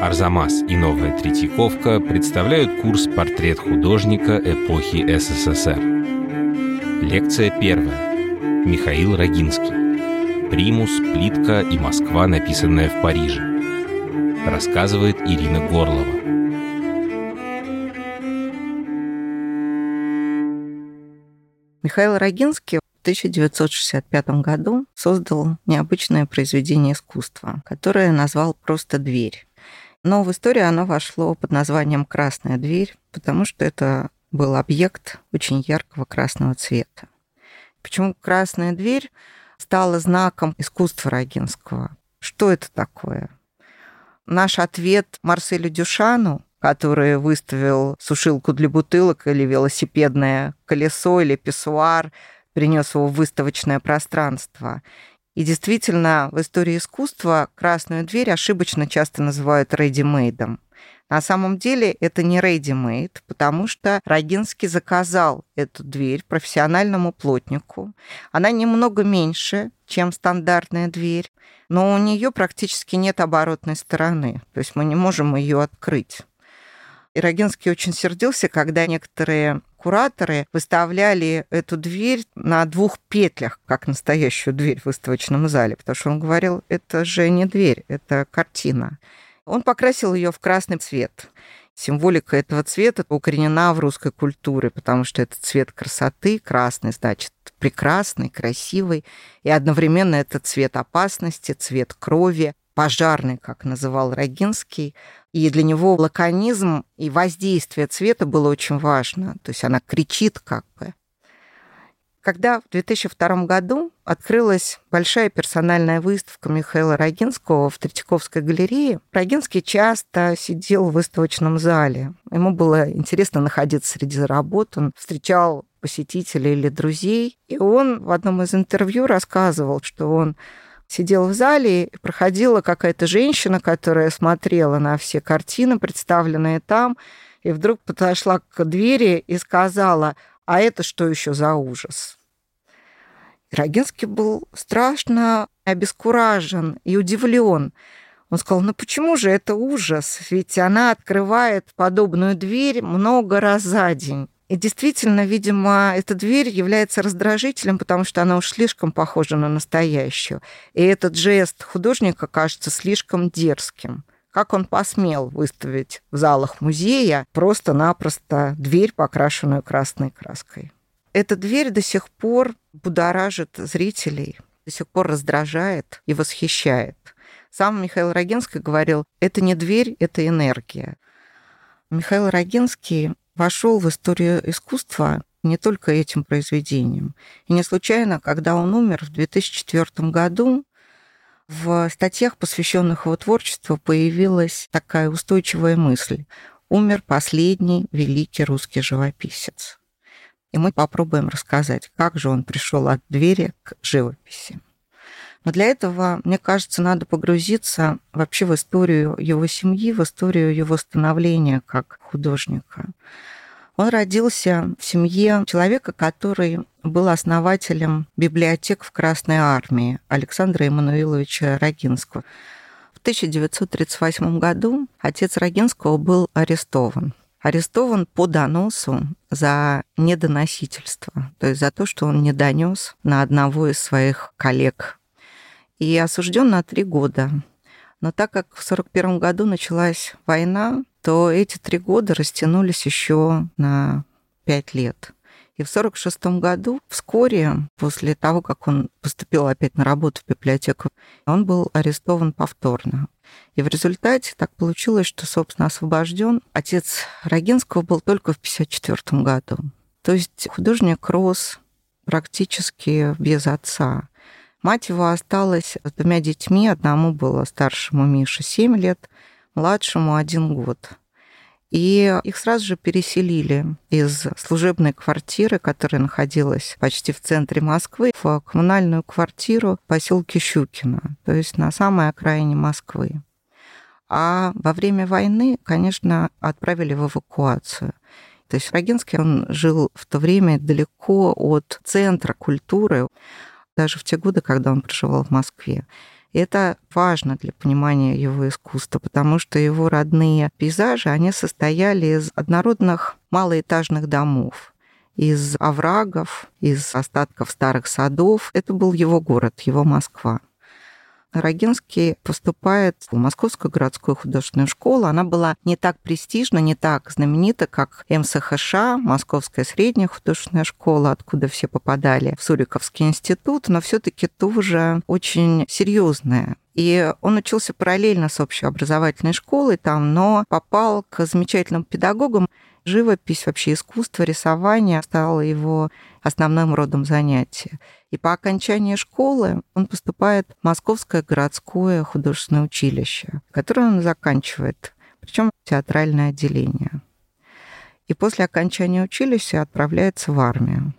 Арзамас и Новая Третьяковка представляют курс «Портрет художника эпохи СССР». Лекция первая. Михаил Рогинский. «Примус, плитка и Москва, написанная в Париже». Рассказывает Ирина Горлова. Михаил Рогинский 1965 году создал необычное произведение искусства, которое назвал просто «Дверь». Но в историю оно вошло под названием «Красная дверь», потому что это был объект очень яркого красного цвета. Почему красная дверь стала знаком искусства Рогинского? Что это такое? Наш ответ Марселю Дюшану, который выставил сушилку для бутылок или велосипедное колесо или писсуар – принес его в выставочное пространство. И действительно, в истории искусства красную дверь ошибочно часто называют ready-made. На самом деле это не ready-made, потому что Рогинский заказал эту дверь профессиональному плотнику. Она немного меньше, чем стандартная дверь, но у нее практически нет оборотной стороны, то есть мы не можем ее открыть. И очень сердился, когда некоторые кураторы выставляли эту дверь на двух петлях, как настоящую дверь в выставочном зале, потому что он говорил, это же не дверь, это картина. Он покрасил ее в красный цвет. Символика этого цвета укоренена в русской культуре, потому что это цвет красоты, красный, значит, прекрасный, красивый, и одновременно это цвет опасности, цвет крови, пожарный, как называл Рогинский, и для него лаконизм и воздействие цвета было очень важно. То есть она кричит как бы. Когда в 2002 году открылась большая персональная выставка Михаила Рогинского в Третьяковской галерее, Рогинский часто сидел в выставочном зале. Ему было интересно находиться среди работ. Он встречал посетителей или друзей. И он в одном из интервью рассказывал, что он сидел в зале, и проходила какая-то женщина, которая смотрела на все картины, представленные там, и вдруг подошла к двери и сказала, а это что еще за ужас? Рогинский был страшно обескуражен и удивлен. Он сказал, ну почему же это ужас? Ведь она открывает подобную дверь много раз за день. И действительно, видимо, эта дверь является раздражителем, потому что она уж слишком похожа на настоящую. И этот жест художника кажется слишком дерзким. Как он посмел выставить в залах музея просто-напросто дверь, покрашенную красной краской? Эта дверь до сих пор будоражит зрителей, до сих пор раздражает и восхищает. Сам Михаил Рогинский говорил, это не дверь, это энергия. Михаил Рогинский вошел в историю искусства не только этим произведением. И не случайно, когда он умер в 2004 году, в статьях, посвященных его творчеству, появилась такая устойчивая мысль. Умер последний великий русский живописец. И мы попробуем рассказать, как же он пришел от двери к живописи. Но для этого, мне кажется, надо погрузиться вообще в историю его семьи, в историю его становления как художника. Он родился в семье человека, который был основателем библиотек в Красной армии Александра Емануиловича Рогинского. В 1938 году отец Рогинского был арестован. Арестован по доносу за недоносительство, то есть за то, что он не донес на одного из своих коллег. И осужден на три года. Но так как в 1941 году началась война, то эти три года растянулись еще на пять лет. И в 1946 году, вскоре после того, как он поступил опять на работу в библиотеку, он был арестован повторно. И в результате так получилось, что, собственно, освобожден отец Рогинского был только в 1954 году. То есть художник рос практически без отца. Мать его осталась с двумя детьми. Одному было старшему Мише 7 лет, младшему один год. И их сразу же переселили из служебной квартиры, которая находилась почти в центре Москвы, в коммунальную квартиру в поселке Щукино, то есть на самой окраине Москвы. А во время войны, конечно, отправили в эвакуацию. То есть Рогинский, он жил в то время далеко от центра культуры, даже в те годы, когда он проживал в Москве. Это важно для понимания его искусства, потому что его родные пейзажи, они состояли из однородных малоэтажных домов из оврагов, из остатков старых садов. Это был его город, его Москва. Рогинский поступает в Московскую городскую художественную школу. Она была не так престижна, не так знаменита, как МСХШ, Московская средняя художественная школа, откуда все попадали в Суриковский институт, но все таки тоже очень серьезная. И он учился параллельно с общеобразовательной школой там, но попал к замечательным педагогам. Живопись, вообще искусство, рисование стало его основным родом занятия. И по окончании школы он поступает в Московское городское художественное училище, которое он заканчивает, причем театральное отделение. И после окончания училища отправляется в армию.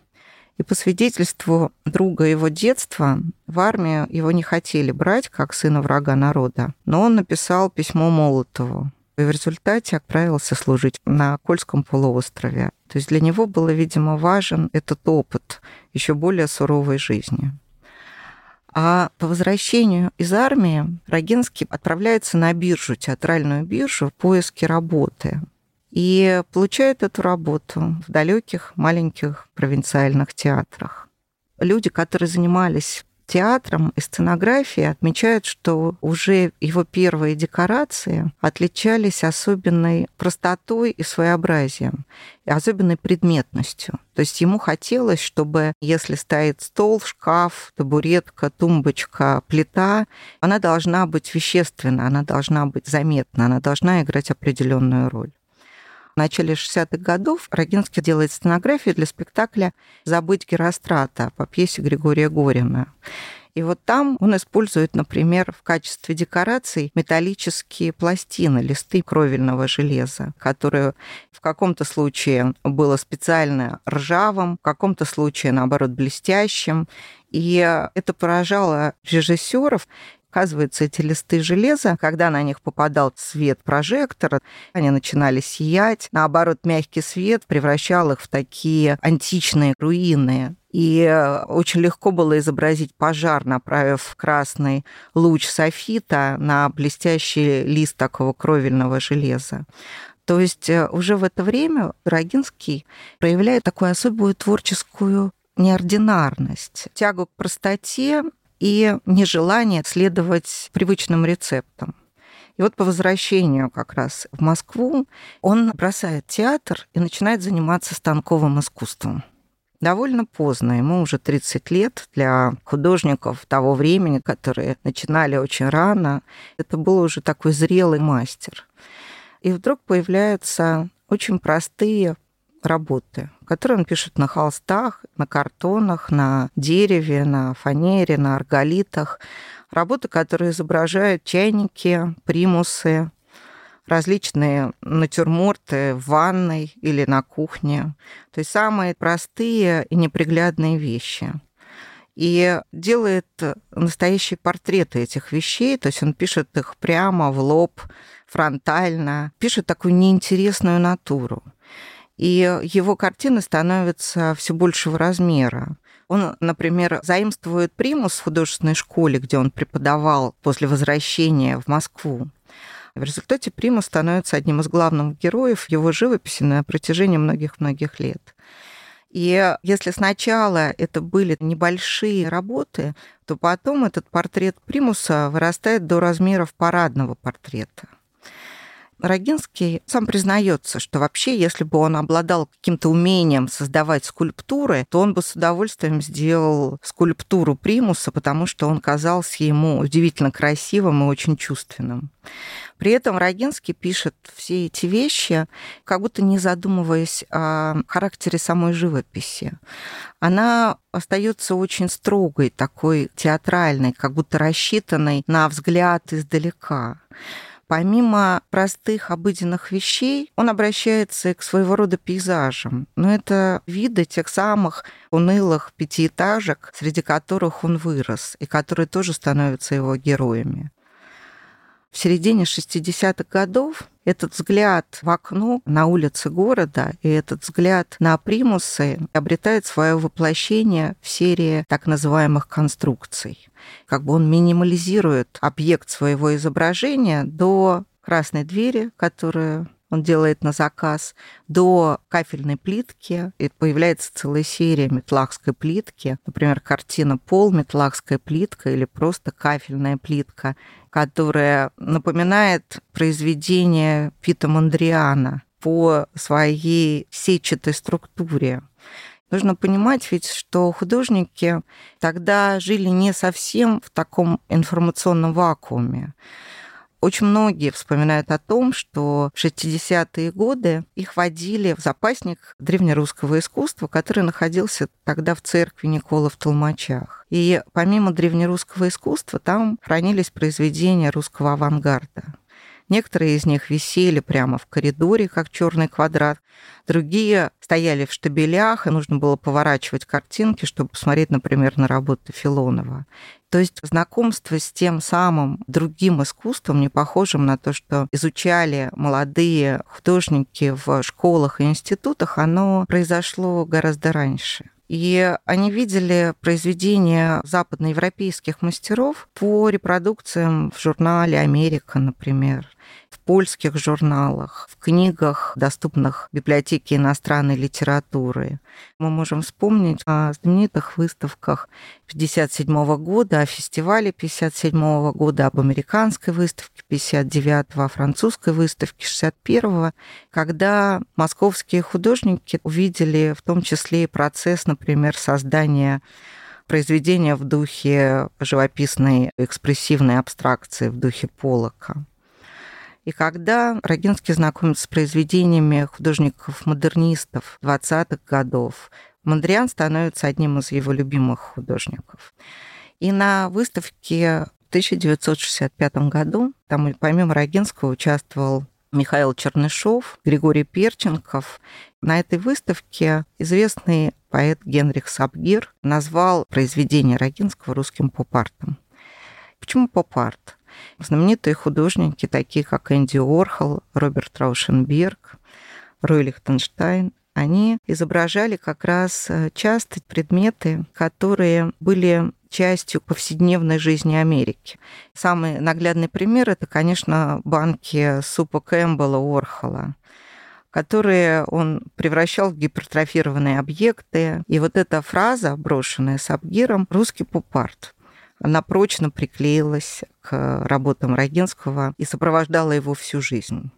И по свидетельству друга его детства, в армию его не хотели брать как сына врага народа. Но он написал письмо Молотову, и в результате отправился служить на Кольском полуострове. То есть для него было, видимо, важен этот опыт еще более суровой жизни. А по возвращению из армии Рогинский отправляется на биржу, театральную биржу, в поиске работы. И получает эту работу в далеких маленьких провинциальных театрах. Люди, которые занимались театром и сценографией отмечают, что уже его первые декорации отличались особенной простотой и своеобразием, и особенной предметностью. То есть ему хотелось, чтобы если стоит стол, шкаф, табуретка, тумбочка, плита, она должна быть вещественна, она должна быть заметна, она должна играть определенную роль. В начале 60-х годов Рогинский делает сценографию для спектакля «Забыть Герострата» по пьесе Григория Горина. И вот там он использует, например, в качестве декораций металлические пластины, листы кровельного железа, которые в каком-то случае было специально ржавым, в каком-то случае, наоборот, блестящим. И это поражало режиссеров. Оказывается, эти листы железа, когда на них попадал свет прожектора, они начинали сиять. Наоборот, мягкий свет превращал их в такие античные руины. И очень легко было изобразить пожар, направив красный луч софита на блестящий лист такого кровельного железа. То есть э, уже в это время Рогинский проявляет такую особую творческую неординарность, тягу к простоте и нежелание следовать привычным рецептам. И вот по возвращению как раз в Москву он бросает театр и начинает заниматься станковым искусством. Довольно поздно, ему уже 30 лет. Для художников того времени, которые начинали очень рано, это был уже такой зрелый мастер. И вдруг появляются очень простые работы, которые он пишет на холстах, на картонах, на дереве, на фанере, на арголитах. Работы, которые изображают чайники, примусы, различные натюрморты в ванной или на кухне. То есть самые простые и неприглядные вещи. И делает настоящие портреты этих вещей, то есть он пишет их прямо в лоб, фронтально, пишет такую неинтересную натуру и его картины становятся все большего размера. Он, например, заимствует примус в художественной школе, где он преподавал после возвращения в Москву. В результате Примус становится одним из главных героев его живописи на протяжении многих-многих лет. И если сначала это были небольшие работы, то потом этот портрет Примуса вырастает до размеров парадного портрета. Рогинский сам признается, что вообще, если бы он обладал каким-то умением создавать скульптуры, то он бы с удовольствием сделал скульптуру примуса, потому что он казался ему удивительно красивым и очень чувственным. При этом Рогинский пишет все эти вещи, как будто не задумываясь о характере самой живописи. Она остается очень строгой, такой театральной, как будто рассчитанной на взгляд издалека. Помимо простых обыденных вещей, он обращается к своего рода пейзажам. Но это виды тех самых унылых пятиэтажек, среди которых он вырос, и которые тоже становятся его героями. В середине 60-х годов Этот взгляд в окно на улице города и этот взгляд на примусы обретает свое воплощение в серии так называемых конструкций. Как бы он минимализирует объект своего изображения до красной двери, которая он делает на заказ, до кафельной плитки. И появляется целая серия метлахской плитки. Например, картина «Пол», метлахская плитка или просто кафельная плитка, которая напоминает произведение Пита Мондриана по своей сетчатой структуре. Нужно понимать ведь, что художники тогда жили не совсем в таком информационном вакууме. Очень многие вспоминают о том, что в 60-е годы их водили в запасник древнерусского искусства, который находился тогда в церкви Никола в Толмачах. И помимо древнерусского искусства там хранились произведения русского авангарда. Некоторые из них висели прямо в коридоре, как черный квадрат. Другие стояли в штабелях, и нужно было поворачивать картинки, чтобы посмотреть, например, на работы Филонова. То есть знакомство с тем самым другим искусством, не похожим на то, что изучали молодые художники в школах и институтах, оно произошло гораздо раньше. И они видели произведения западноевропейских мастеров по репродукциям в журнале «Америка», например польских журналах, в книгах, доступных в библиотеке иностранной литературы. Мы можем вспомнить о знаменитых выставках 1957 года, о фестивале 1957 года, об американской выставке 59 о французской выставке 61 когда московские художники увидели в том числе и процесс, например, создания произведения в духе живописной экспрессивной абстракции, в духе Полока. И когда Рогинский знакомится с произведениями художников-модернистов 20-х годов, Мандриан становится одним из его любимых художников. И на выставке в 1965 году, там помимо Рогинского участвовал Михаил Чернышов, Григорий Перченков. На этой выставке известный поэт Генрих Сабгир назвал произведение Рогинского русским поп-артом. Почему поп-арт? Знаменитые художники, такие как Энди Уорхол, Роберт Раушенберг, Рой Лихтенштайн, они изображали как раз э, часто предметы, которые были частью повседневной жизни Америки. Самый наглядный пример – это, конечно, банки супа Кэмпбелла Уорхола которые он превращал в гипертрофированные объекты. И вот эта фраза, брошенная Сапгиром, «русский поп-арт», она прочно приклеилась к работам Рогинского и сопровождала его всю жизнь.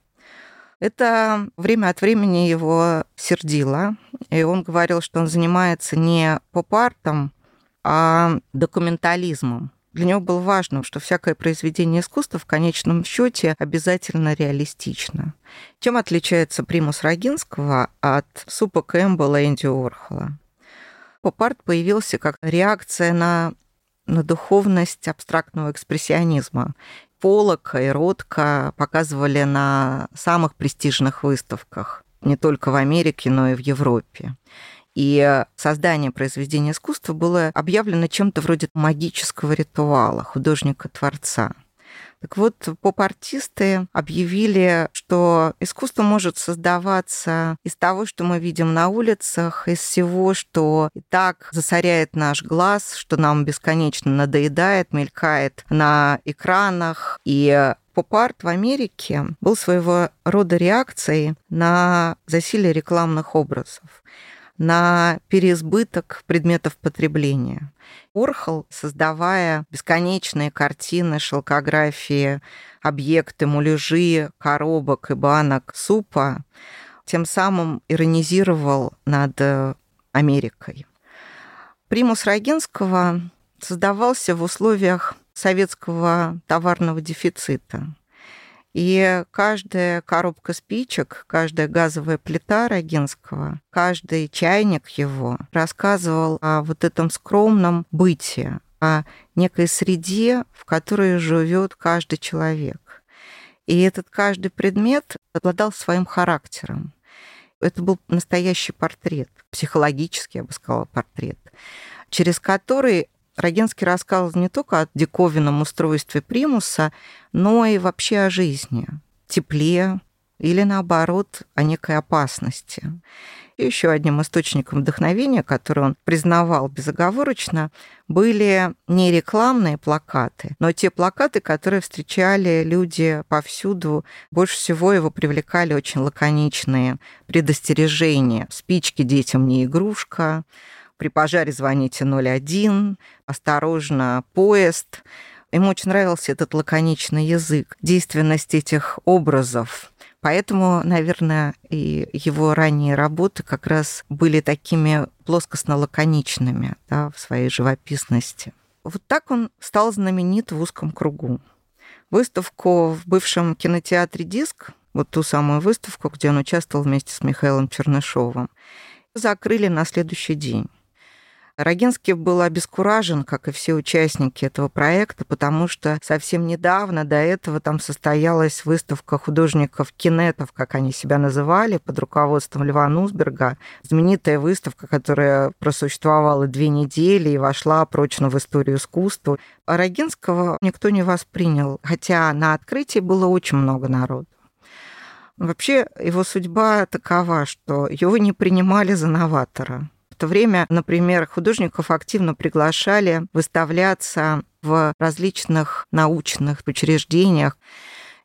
Это время от времени его сердило, и он говорил, что он занимается не поп-артом, а документализмом. Для него было важно, что всякое произведение искусства в конечном счете обязательно реалистично. Чем отличается примус Рогинского от супа Кэмпбелла Энди Уорхола? Поп-арт появился как реакция на на духовность абстрактного экспрессионизма. Поллока и Ротко показывали на самых престижных выставках, не только в Америке, но и в Европе. И создание произведения искусства было объявлено чем-то вроде магического ритуала художника-творца – так вот, поп-артисты объявили, что искусство может создаваться из того, что мы видим на улицах, из всего, что и так засоряет наш глаз, что нам бесконечно надоедает, мелькает на экранах. И поп-арт в Америке был своего рода реакцией на засилие рекламных образов на переизбыток предметов потребления. Орхол, создавая бесконечные картины, шелкографии, объекты, муляжи, коробок и банок супа, тем самым иронизировал над э, Америкой. Примус Рогинского создавался в условиях советского товарного дефицита. И каждая коробка спичек, каждая газовая плита Рогинского, каждый чайник его рассказывал о вот этом скромном бытии, о некой среде, в которой живет каждый человек. И этот каждый предмет обладал своим характером. Это был настоящий портрет, психологический, я бы сказала, портрет, через который Рогенский рассказывал не только о диковинном устройстве примуса, но и вообще о жизни, тепле, или наоборот о некой опасности. И еще одним источником вдохновения, который он признавал безоговорочно, были не рекламные плакаты, но те плакаты, которые встречали люди повсюду. Больше всего его привлекали очень лаконичные предостережения. Спички детям не игрушка, при пожаре звоните 01, осторожно, поезд. Ему очень нравился этот лаконичный язык, действенность этих образов, Поэтому, наверное, и его ранние работы как раз были такими плоскостно-лаконичными да, в своей живописности. Вот так он стал знаменит в узком кругу. Выставку в бывшем кинотеатре «Диск», вот ту самую выставку, где он участвовал вместе с Михаилом Чернышовым, закрыли на следующий день. Рогинский был обескуражен, как и все участники этого проекта, потому что совсем недавно до этого там состоялась выставка художников-кинетов, как они себя называли, под руководством Льва Нусберга. Знаменитая выставка, которая просуществовала две недели и вошла прочно в историю искусства. А Рогинского никто не воспринял, хотя на открытии было очень много народу. Вообще его судьба такова, что его не принимали за новатора то время, например, художников активно приглашали выставляться в различных научных учреждениях.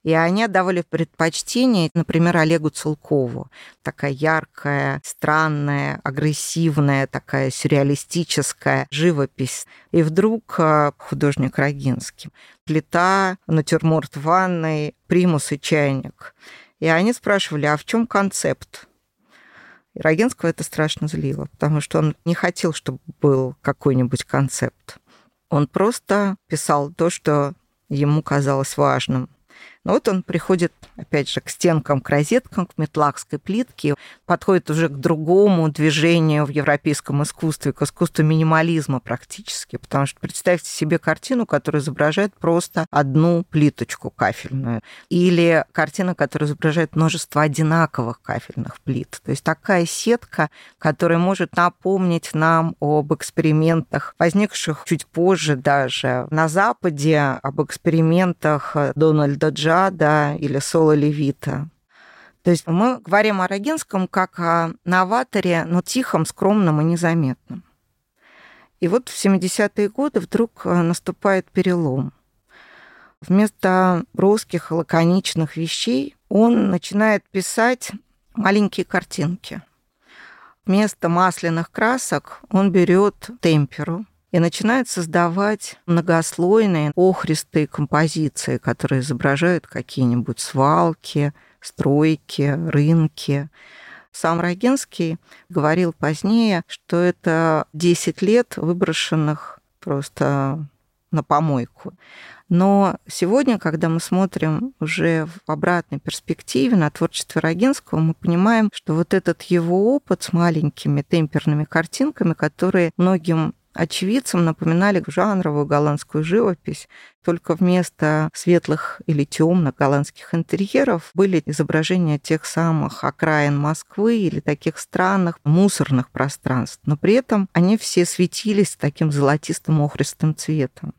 И они отдавали предпочтение, например, Олегу Целкову. Такая яркая, странная, агрессивная, такая сюрреалистическая живопись. И вдруг э, художник Рогинский. Плита, натюрморт ванной, примус и чайник. И они спрашивали, а в чем концепт? И Рогенского это страшно злило, потому что он не хотел, чтобы был какой-нибудь концепт. Он просто писал то, что ему казалось важным. Но вот он приходит, опять же, к стенкам, к розеткам, к метлахской плитке, подходит уже к другому движению в европейском искусстве, к искусству минимализма практически. Потому что представьте себе картину, которая изображает просто одну плиточку кафельную. Или картина, которая изображает множество одинаковых кафельных плит. То есть такая сетка, которая может напомнить нам об экспериментах, возникших чуть позже даже на Западе, об экспериментах Дональда Джа Джада или Соло Левита. То есть мы говорим о Рогинском как о новаторе, но тихом, скромном и незаметном. И вот в 70-е годы вдруг э, наступает перелом. Вместо русских лаконичных вещей он начинает писать маленькие картинки. Вместо масляных красок он берет темперу, и начинает создавать многослойные охристые композиции, которые изображают какие-нибудь свалки, стройки, рынки. Сам Рогинский говорил позднее, что это 10 лет выброшенных просто на помойку. Но сегодня, когда мы смотрим уже в обратной перспективе на творчество Рогинского, мы понимаем, что вот этот его опыт с маленькими темперными картинками, которые многим очевидцам напоминали жанровую голландскую живопись, только вместо светлых или темных голландских интерьеров были изображения тех самых окраин Москвы или таких странных мусорных пространств. Но при этом они все светились таким золотистым охристым цветом.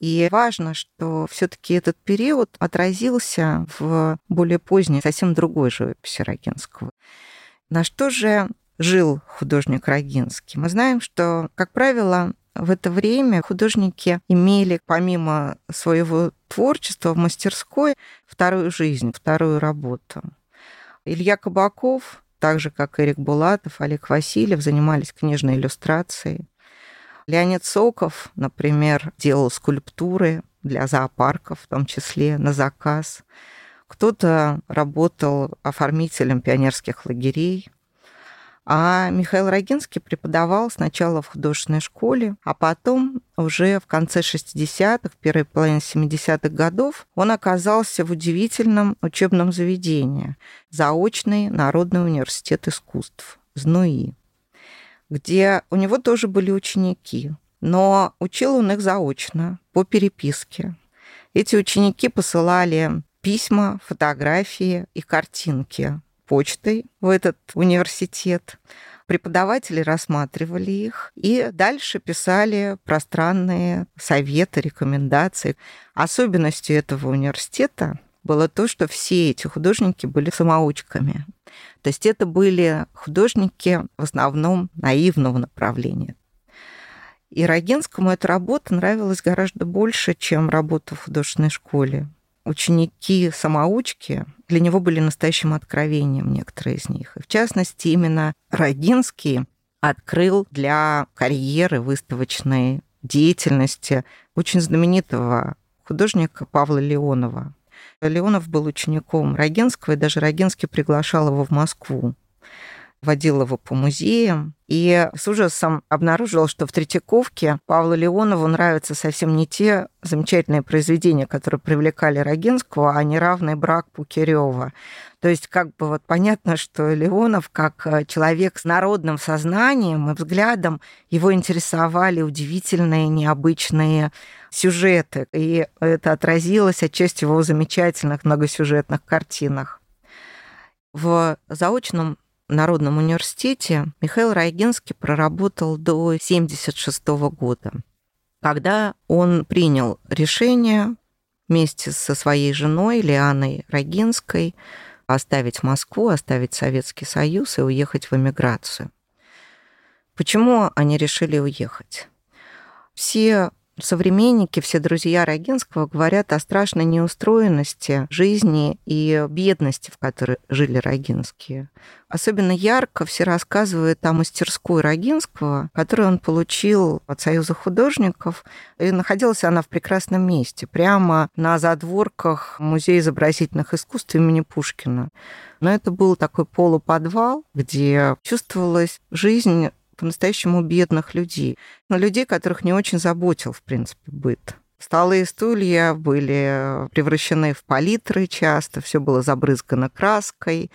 И важно, что все-таки этот период отразился в более поздней, совсем другой живописи Рогинского. На что же жил художник Рогинский. Мы знаем, что, как правило, в это время художники имели, помимо своего творчества в мастерской, вторую жизнь, вторую работу. Илья Кабаков, так же, как Эрик Булатов, Олег Васильев, занимались книжной иллюстрацией. Леонид Соков, например, делал скульптуры для зоопарков, в том числе на заказ. Кто-то работал оформителем пионерских лагерей, а Михаил Рогинский преподавал сначала в художественной школе, а потом уже в конце 60-х, в первой половине 70-х годов он оказался в удивительном учебном заведении заочный Народный университет искусств ЗНУИ, где у него тоже были ученики, но учил он их заочно, по переписке. Эти ученики посылали письма, фотографии и картинки почтой в этот университет. Преподаватели рассматривали их и дальше писали пространные советы, рекомендации. Особенностью этого университета было то, что все эти художники были самоучками. То есть это были художники в основном наивного направления. И Рогинскому эта работа нравилась гораздо больше, чем работа в художественной школе. Ученики-самоучки для него были настоящим откровением, некоторые из них. И в частности, именно Рогинский открыл для карьеры выставочной деятельности очень знаменитого художника Павла Леонова. Леонов был учеником Рогинского, и даже Рогинский приглашал его в Москву водил его по музеям, и с ужасом обнаружил, что в Третьяковке Павлу Леонову нравятся совсем не те замечательные произведения, которые привлекали Рогинского, а неравный брак Пукирева. То есть как бы вот понятно, что Леонов, как э, человек с народным сознанием и взглядом, его интересовали удивительные, необычные сюжеты. И это отразилось отчасти в его замечательных многосюжетных картинах. В заочном Народном университете Михаил Райгинский проработал до 1976 года, когда он принял решение вместе со своей женой Лианой Рогинской оставить Москву, оставить Советский Союз и уехать в эмиграцию. Почему они решили уехать? Все современники, все друзья Рогинского говорят о страшной неустроенности жизни и бедности, в которой жили Рогинские. Особенно ярко все рассказывают о мастерской Рогинского, которую он получил от Союза художников. И находилась она в прекрасном месте, прямо на задворках Музея изобразительных искусств имени Пушкина. Но это был такой полуподвал, где чувствовалась жизнь по-настоящему бедных людей, но людей, которых не очень заботил, в принципе, быт. Столы и стулья были превращены в палитры часто, все было забрызгано краской.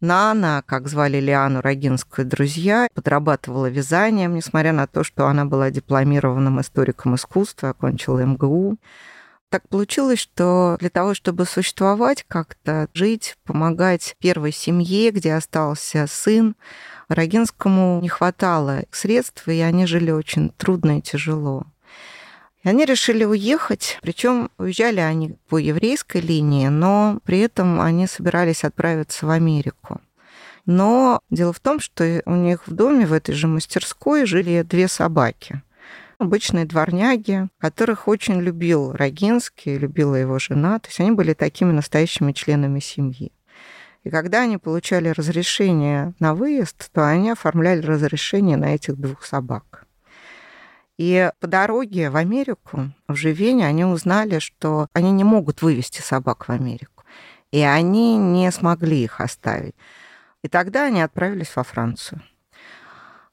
Нана, как звали Лиану Рогинскую друзья, подрабатывала вязанием, несмотря на то, что она была дипломированным историком искусства, окончила МГУ. Так получилось, что для того, чтобы существовать как-то, жить, помогать первой семье, где остался сын, Рогинскому не хватало средств, и они жили очень трудно и тяжело. И они решили уехать, причем уезжали они по еврейской линии, но при этом они собирались отправиться в Америку. Но дело в том, что у них в доме, в этой же мастерской, жили две собаки. Обычные дворняги, которых очень любил Рогинский, любила его жена. То есть они были такими настоящими членами семьи. И когда они получали разрешение на выезд, то они оформляли разрешение на этих двух собак. И по дороге в Америку, в Живене, они узнали, что они не могут вывести собак в Америку. И они не смогли их оставить. И тогда они отправились во Францию.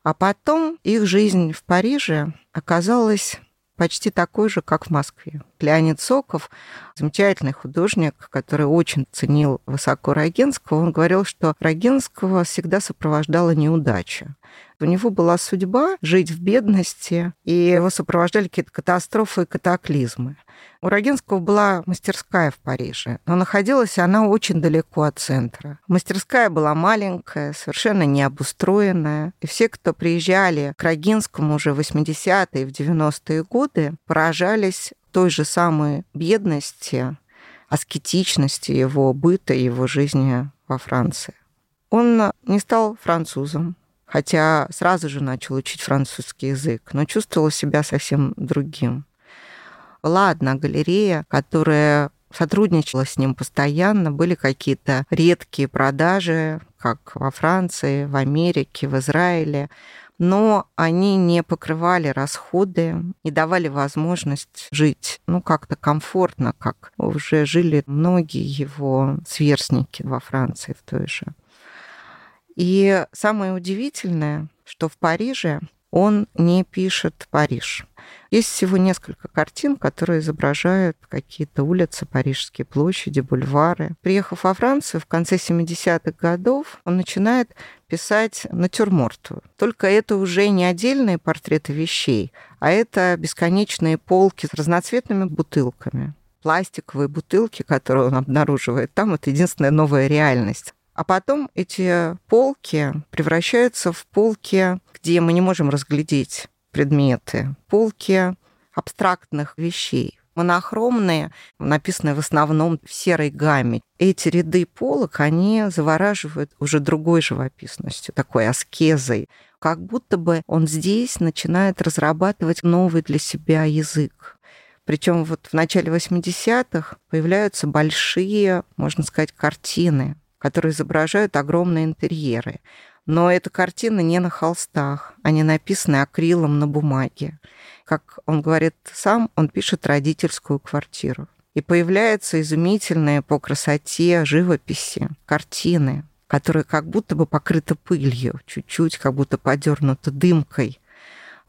А потом их жизнь в Париже оказалась почти такой же, как в Москве. Леонид Соков, замечательный художник, который очень ценил высоко Рогинского, он говорил, что Рогинского всегда сопровождала неудача. У него была судьба жить в бедности, и его сопровождали какие-то катастрофы и катаклизмы. У Рогинского была мастерская в Париже, но находилась она очень далеко от центра. Мастерская была маленькая, совершенно необустроенная, и все, кто приезжали к Рогинскому уже в 80-е и в 90-е годы, поражались той же самой бедности, аскетичности его быта, его жизни во Франции. Он не стал французом, хотя сразу же начал учить французский язык, но чувствовал себя совсем другим была одна галерея, которая сотрудничала с ним постоянно, были какие-то редкие продажи, как во Франции, в Америке, в Израиле, но они не покрывали расходы и давали возможность жить, ну, как-то комфортно, как уже жили многие его сверстники во Франции в той же. И самое удивительное, что в Париже он не пишет Париж. Есть всего несколько картин, которые изображают какие-то улицы, парижские площади, бульвары. Приехав во Францию в конце 70-х годов, он начинает писать натюрморты. Только это уже не отдельные портреты вещей, а это бесконечные полки с разноцветными бутылками пластиковые бутылки, которые он обнаруживает там, это единственная новая реальность. А потом эти полки превращаются в полки, где мы не можем разглядеть предметы, полки абстрактных вещей. монохромные, написанные в основном в серой гамме. Эти ряды полок, они завораживают уже другой живописностью, такой аскезой. Как будто бы он здесь начинает разрабатывать новый для себя язык. Причем вот в начале 80-х появляются большие, можно сказать, картины, которые изображают огромные интерьеры. Но это картины не на холстах, они написаны акрилом на бумаге. Как он говорит сам, он пишет родительскую квартиру. И появляются изумительные по красоте живописи, картины, которые как будто бы покрыты пылью, чуть-чуть как будто подернуты дымкой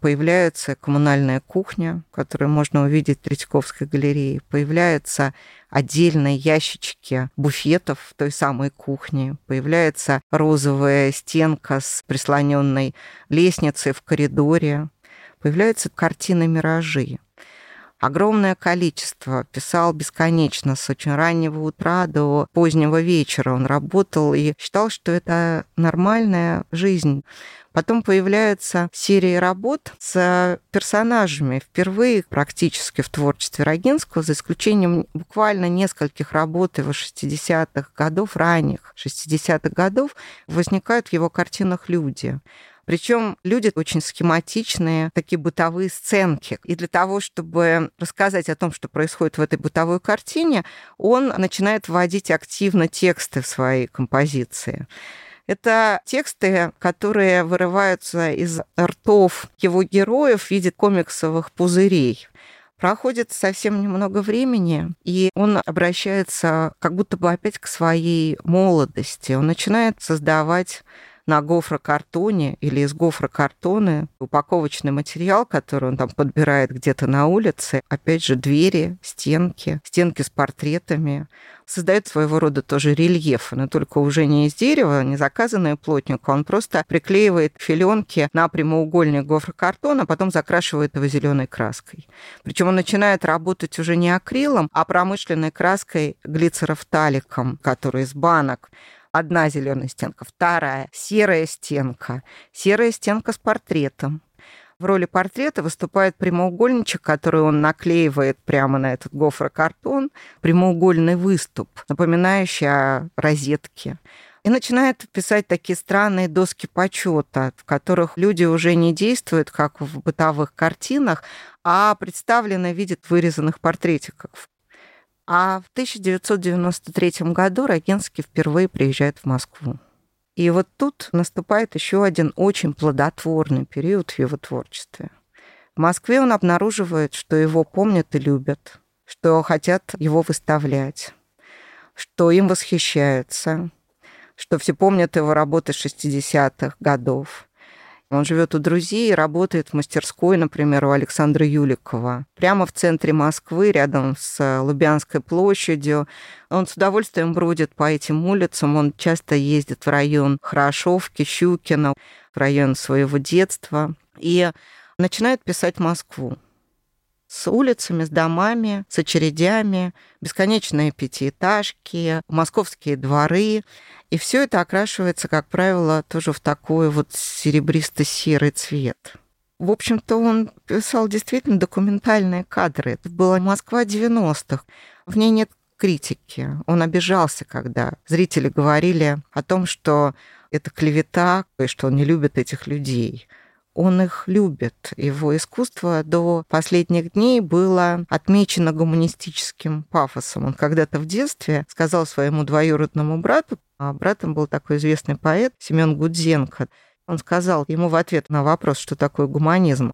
появляется коммунальная кухня, которую можно увидеть в Третьяковской галерее, появляются отдельные ящички буфетов в той самой кухне, появляется розовая стенка с прислоненной лестницей в коридоре, появляются картины «Миражи», огромное количество, писал бесконечно, с очень раннего утра до позднего вечера. Он работал и считал, что это нормальная жизнь. Потом появляются серии работ с персонажами. Впервые практически в творчестве Рогинского, за исключением буквально нескольких работ его 60-х годов, ранних 60-х годов, возникают в его картинах люди. Причем люди очень схематичные, такие бытовые сценки. И для того, чтобы рассказать о том, что происходит в этой бытовой картине, он начинает вводить активно тексты в свои композиции. Это тексты, которые вырываются из ртов его героев в виде комиксовых пузырей. Проходит совсем немного времени, и он обращается как будто бы опять к своей молодости. Он начинает создавать на гофрокартоне или из гофрокартона упаковочный материал, который он там подбирает где-то на улице. Опять же, двери, стенки, стенки с портретами. Создает своего рода тоже рельефы, но только уже не из дерева, не заказанные плотнику. Он просто приклеивает филенки на прямоугольник гофрокартона, а потом закрашивает его зеленой краской. Причем он начинает работать уже не акрилом, а промышленной краской глицерофталиком, который из банок. Одна зеленая стенка, вторая серая стенка, серая стенка с портретом. В роли портрета выступает прямоугольничек, который он наклеивает прямо на этот гофрокартон, прямоугольный выступ, напоминающий о розетке. И начинает писать такие странные доски почета, в которых люди уже не действуют, как в бытовых картинах, а представлены в виде вырезанных портретиков. А в 1993 году Рогенский впервые приезжает в Москву. И вот тут наступает еще один очень плодотворный период в его творчестве. В Москве он обнаруживает, что его помнят и любят, что хотят его выставлять, что им восхищаются, что все помнят его работы 60-х годов, он живет у друзей и работает в мастерской, например, у Александра Юликова. Прямо в центре Москвы, рядом с Лубянской площадью. Он с удовольствием бродит по этим улицам. Он часто ездит в район Хорошовки, Щукина, в район своего детства. И начинает писать Москву с улицами, с домами, с очередями, бесконечные пятиэтажки, московские дворы. И все это окрашивается, как правило, тоже в такой вот серебристо-серый цвет. В общем-то, он писал действительно документальные кадры. Это была Москва 90-х. В ней нет критики. Он обижался, когда зрители говорили о том, что это клевета, и что он не любит этих людей он их любит. Его искусство до последних дней было отмечено гуманистическим пафосом. Он когда-то в детстве сказал своему двоюродному брату, а братом был такой известный поэт Семен Гудзенко, он сказал ему в ответ на вопрос, что такое гуманизм,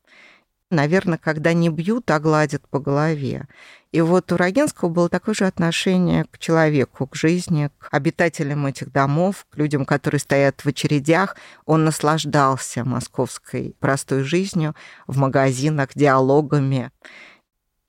наверное, когда не бьют, а гладят по голове. И вот у Рогенского было такое же отношение к человеку, к жизни, к обитателям этих домов, к людям, которые стоят в очередях. Он наслаждался московской простой жизнью в магазинах, диалогами.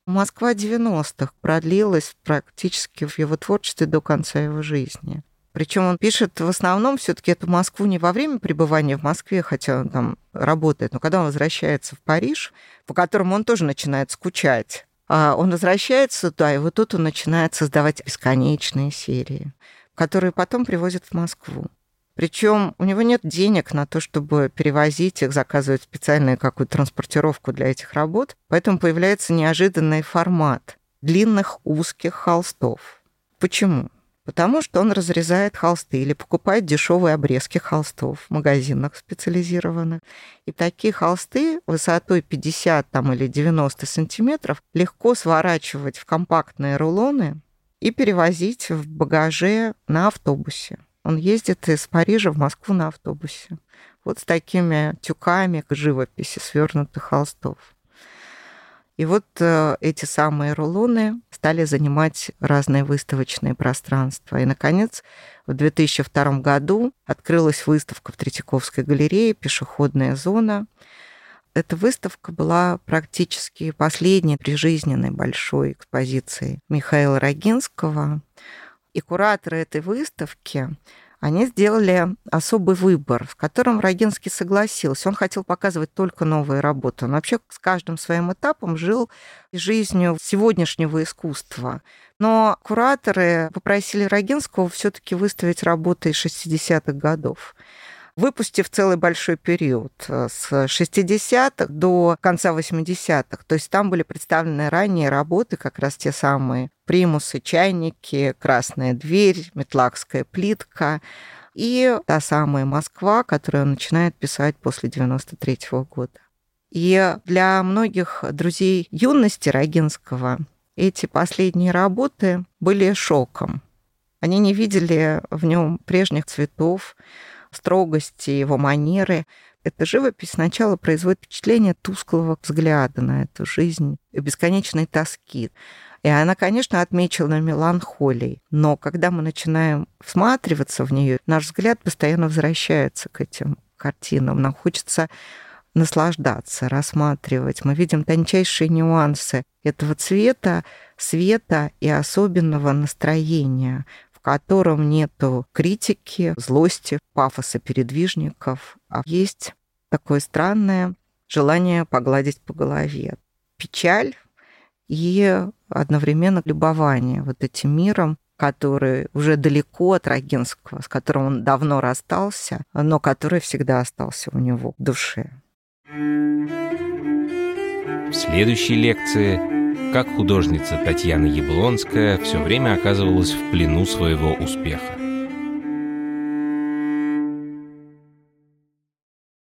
Москва 90-х продлилась практически в его творчестве до конца его жизни. Причем он пишет в основном все-таки эту Москву не во время пребывания в Москве, хотя он там работает, но когда он возвращается в Париж, по которому он тоже начинает скучать а, он возвращается туда, и вот тут он начинает создавать бесконечные серии, которые потом привозят в Москву. Причем у него нет денег на то, чтобы перевозить их, заказывать специальную какую-то транспортировку для этих работ, поэтому появляется неожиданный формат. длинных узких холстов. Почему? Потому что он разрезает холсты или покупает дешевые обрезки холстов в магазинах специализированных. И такие холсты высотой 50 там, или 90 сантиметров легко сворачивать в компактные рулоны и перевозить в багаже на автобусе. Он ездит из Парижа в Москву на автобусе. Вот с такими тюками живописи свернутых холстов. И вот э, эти самые рулоны стали занимать разные выставочные пространства. И, наконец, в 2002 году открылась выставка в Третьяковской галерее «Пешеходная зона». Эта выставка была практически последней прижизненной большой экспозицией Михаила Рогинского. И кураторы этой выставки они сделали особый выбор, с которым Рогинский согласился. Он хотел показывать только новые работы. Он вообще с каждым своим этапом жил жизнью сегодняшнего искусства. Но кураторы попросили Рогинского все-таки выставить работы из 60-х годов выпустив целый большой период э, с 60-х до конца 80-х. То есть там были представлены ранние работы, как раз те самые примусы, чайники, красная дверь, метлакская плитка и та самая Москва, которую он начинает писать после 93 -го года. И для многих друзей юности Рогинского эти последние работы были шоком. Они не видели в нем прежних цветов, строгости, его манеры. Эта живопись сначала производит впечатление тусклого взгляда на эту жизнь и бесконечной тоски. И она, конечно, отмечена меланхолией. Но когда мы начинаем всматриваться в нее, наш взгляд постоянно возвращается к этим картинам. Нам хочется наслаждаться, рассматривать. Мы видим тончайшие нюансы этого цвета, света и особенного настроения котором нету критики, злости, пафоса передвижников, а есть такое странное желание погладить по голове. Печаль и одновременно любование вот этим миром, который уже далеко от Рогинского, с которым он давно расстался, но который всегда остался у него в душе. В следующей лекции как художница Татьяна Яблонская все время оказывалась в плену своего успеха.